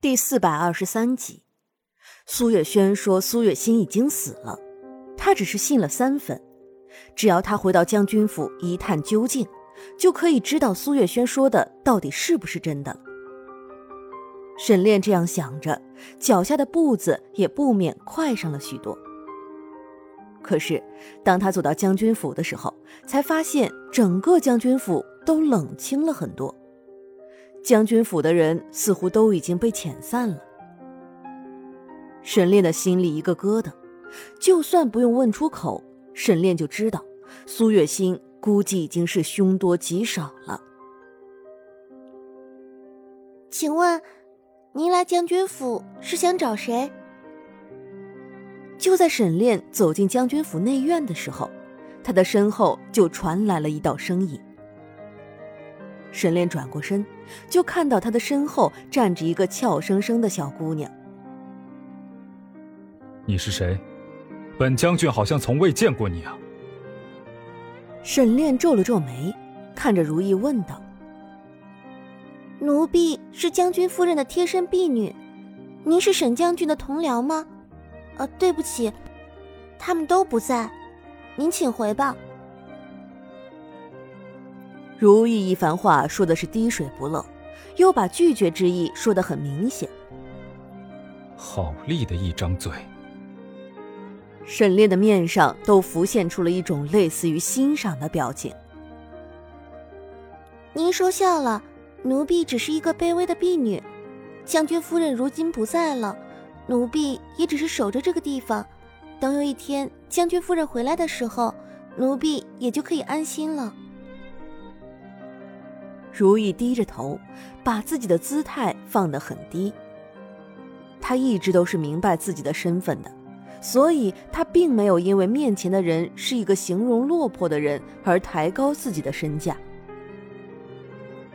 第四百二十三集，苏月轩说苏月心已经死了，他只是信了三分。只要他回到将军府一探究竟，就可以知道苏月轩说的到底是不是真的。沈炼这样想着，脚下的步子也不免快上了许多。可是，当他走到将军府的时候，才发现整个将军府都冷清了很多。将军府的人似乎都已经被遣散了。沈炼的心里一个疙瘩，就算不用问出口，沈炼就知道，苏月心估计已经是凶多吉少了。请问，您来将军府是想找谁？就在沈炼走进将军府内院的时候，他的身后就传来了一道声音。沈炼转过身，就看到他的身后站着一个俏生生的小姑娘。你是谁？本将军好像从未见过你啊。沈炼皱了皱眉，看着如意问道：“奴婢是将军夫人的贴身婢女，您是沈将军的同僚吗？呃，对不起，他们都不在，您请回吧。”如意一番话说的是滴水不漏，又把拒绝之意说得很明显。好利的一张嘴。沈炼的面上都浮现出了一种类似于欣赏的表情。您说笑了，奴婢只是一个卑微的婢女，将军夫人如今不在了，奴婢也只是守着这个地方，等有一天将军夫人回来的时候，奴婢也就可以安心了。如意低着头，把自己的姿态放得很低。他一直都是明白自己的身份的，所以他并没有因为面前的人是一个形容落魄的人而抬高自己的身价。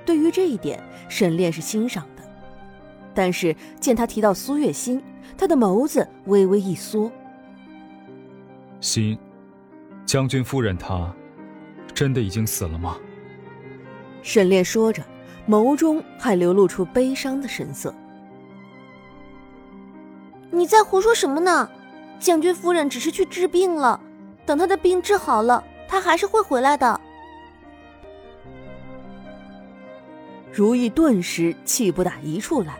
对于这一点，沈炼是欣赏的。但是见他提到苏月心，他的眸子微微一缩。心，将军夫人她，真的已经死了吗？沈炼说着，眸中还流露出悲伤的神色。你在胡说什么呢？将军夫人只是去治病了，等她的病治好了，她还是会回来的。如意顿时气不打一处来，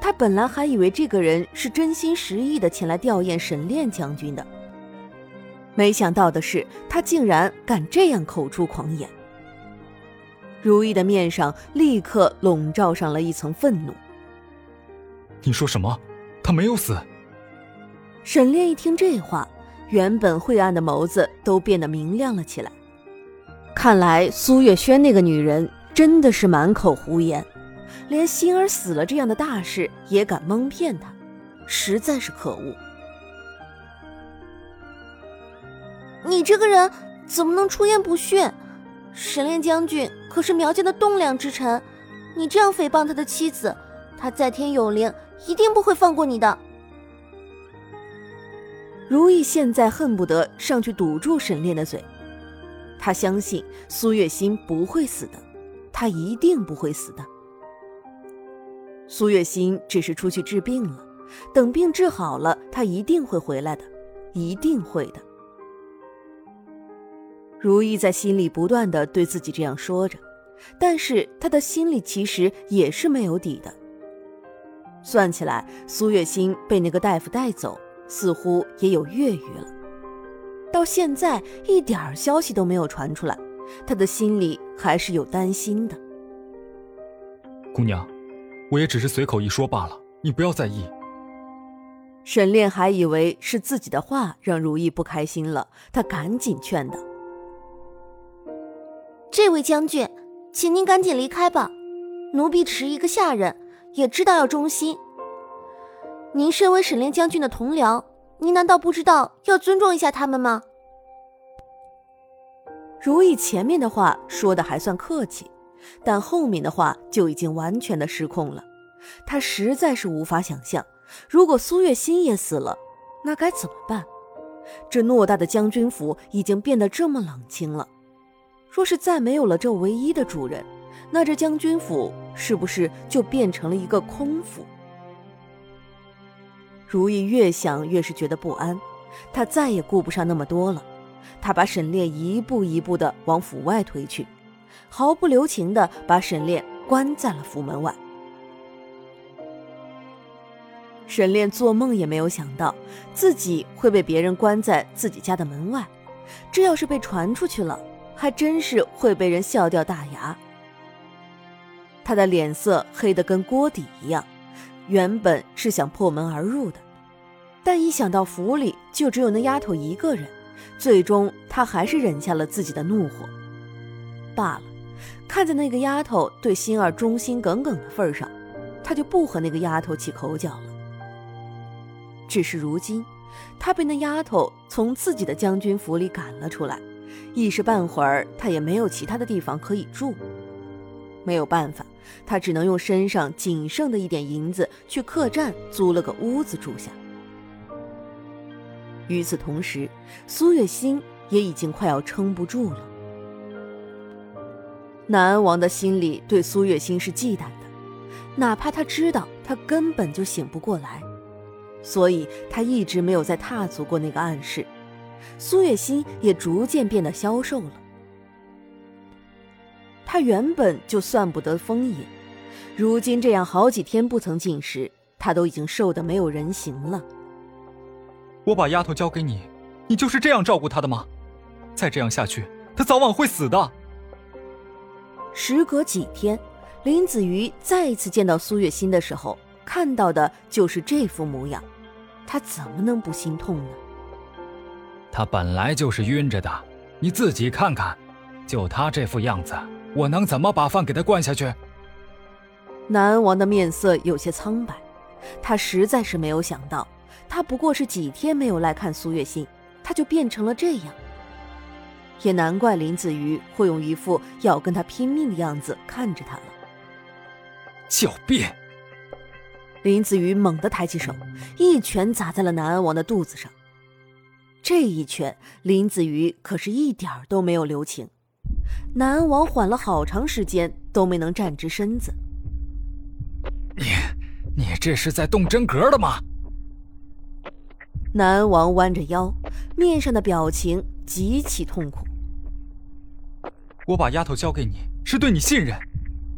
她本来还以为这个人是真心实意的前来吊唁沈炼将军的，没想到的是，他竟然敢这样口出狂言。如意的面上立刻笼罩上了一层愤怒。你说什么？他没有死。沈炼一听这话，原本晦暗的眸子都变得明亮了起来。看来苏月轩那个女人真的是满口胡言，连心儿死了这样的大事也敢蒙骗他，实在是可恶。你这个人怎么能出言不逊？沈炼将军可是苗家的栋梁之臣，你这样诽谤他的妻子，他在天有灵，一定不会放过你的。如意现在恨不得上去堵住沈炼的嘴，他相信苏月心不会死的，他一定不会死的。苏月心只是出去治病了，等病治好了，他一定会回来的，一定会的。如意在心里不断的对自己这样说着，但是他的心里其实也是没有底的。算起来，苏月心被那个大夫带走，似乎也有月余了。到现在一点儿消息都没有传出来，他的心里还是有担心的。姑娘，我也只是随口一说罢了，你不要在意。沈炼还以为是自己的话让如意不开心了，他赶紧劝道。这位将军，请您赶紧离开吧。奴婢只是一个下人，也知道要忠心。您身为沈炼将军的同僚，您难道不知道要尊重一下他们吗？如意前面的话说的还算客气，但后面的话就已经完全的失控了。他实在是无法想象，如果苏月心也死了，那该怎么办？这偌大的将军府已经变得这么冷清了。若是再没有了这唯一的主人，那这将军府是不是就变成了一个空府？如意越想越是觉得不安，他再也顾不上那么多了。他把沈炼一步一步的往府外推去，毫不留情的把沈炼关在了府门外。沈炼做梦也没有想到自己会被别人关在自己家的门外，这要是被传出去了，还真是会被人笑掉大牙。他的脸色黑得跟锅底一样，原本是想破门而入的，但一想到府里就只有那丫头一个人，最终他还是忍下了自己的怒火。罢了，看在那个丫头对心儿忠心耿耿的份上，他就不和那个丫头起口角了。只是如今，他被那丫头从自己的将军府里赶了出来，一时半会儿他也没有其他的地方可以住。没有办法，他只能用身上仅剩的一点银子去客栈租了个屋子住下。与此同时，苏月心也已经快要撑不住了。南安王的心里对苏月心是忌惮的，哪怕他知道他根本就醒不过来。所以他一直没有再踏足过那个暗室，苏月心也逐渐变得消瘦了。她原本就算不得风饮，如今这样好几天不曾进食，她都已经瘦得没有人形了。我把丫头交给你，你就是这样照顾她的吗？再这样下去，她早晚会死的。时隔几天，林子瑜再一次见到苏月心的时候，看到的就是这副模样。他怎么能不心痛呢？他本来就是晕着的，你自己看看，就他这副样子，我能怎么把饭给他灌下去？南安王的面色有些苍白，他实在是没有想到，他不过是几天没有来看苏月心，他就变成了这样。也难怪林子瑜会用一副要跟他拼命的样子看着他了。狡辩！林子瑜猛地抬起手，一拳砸在了南安王的肚子上。这一拳，林子瑜可是一点儿都没有留情。南王缓了好长时间都没能站直身子。你，你这是在动真格的吗？南王弯着腰，面上的表情极其痛苦。我把丫头交给你是对你信任，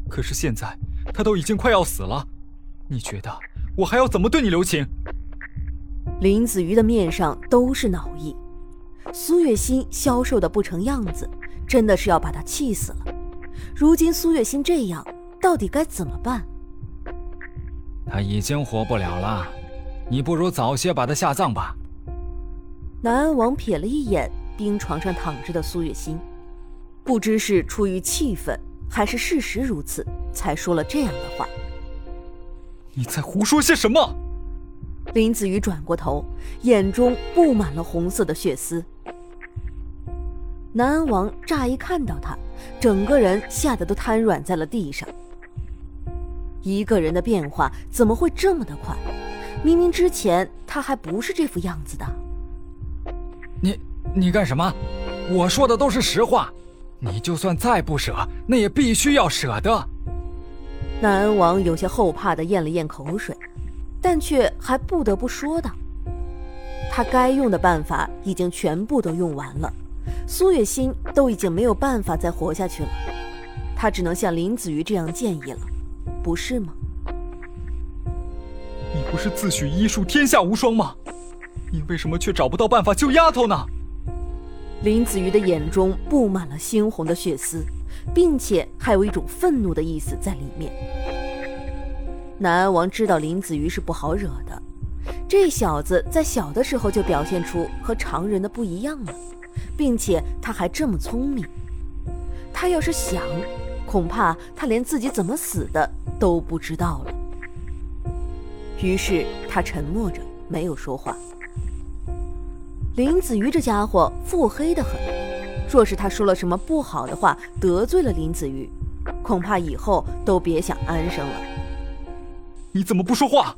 可是现在她都已经快要死了。你觉得我还要怎么对你留情？林子瑜的面上都是恼意，苏月心消瘦的不成样子，真的是要把他气死了。如今苏月心这样，到底该怎么办？他已经活不了了，你不如早些把他下葬吧。南安王瞥了一眼冰床上躺着的苏月心，不知是出于气愤，还是事实如此，才说了这样的话。你在胡说些什么？林子瑜转过头，眼中布满了红色的血丝。南安王乍一看到他，整个人吓得都瘫软在了地上。一个人的变化怎么会这么的快？明明之前他还不是这副样子的。你你干什么？我说的都是实话。你就算再不舍，那也必须要舍得。南安王有些后怕的咽了咽口水，但却还不得不说道：“他该用的办法已经全部都用完了，苏月心都已经没有办法再活下去了，他只能像林子瑜这样建议了，不是吗？”你不是自诩医术天下无双吗？你为什么却找不到办法救丫头呢？林子瑜的眼中布满了猩红的血丝。并且还有一种愤怒的意思在里面。南安王知道林子瑜是不好惹的，这小子在小的时候就表现出和常人的不一样了，并且他还这么聪明。他要是想，恐怕他连自己怎么死的都不知道了。于是他沉默着，没有说话。林子瑜这家伙腹黑的很。若是他说了什么不好的话，得罪了林子瑜，恐怕以后都别想安生了。你怎么不说话？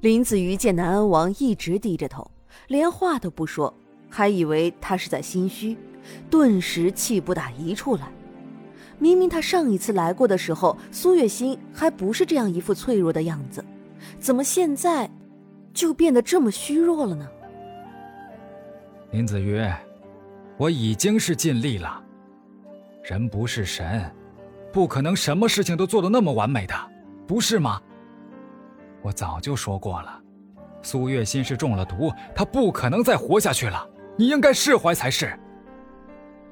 林子瑜见南安王一直低着头，连话都不说，还以为他是在心虚，顿时气不打一处来。明明他上一次来过的时候，苏月心还不是这样一副脆弱的样子，怎么现在，就变得这么虚弱了呢？林子瑜，我已经是尽力了。人不是神，不可能什么事情都做得那么完美的，不是吗？我早就说过了，苏月心是中了毒，她不可能再活下去了。你应该释怀才是。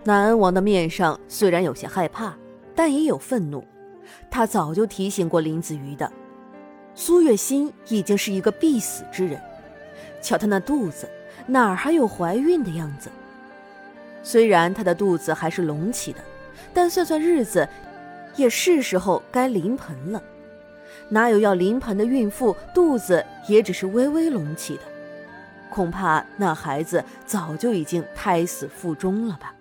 南安王的面上虽然有些害怕，但也有愤怒。他早就提醒过林子瑜的，苏月心已经是一个必死之人。瞧她那肚子，哪儿还有怀孕的样子？虽然她的肚子还是隆起的，但算算日子，也是时候该临盆了。哪有要临盆的孕妇肚子也只是微微隆起的？恐怕那孩子早就已经胎死腹中了吧。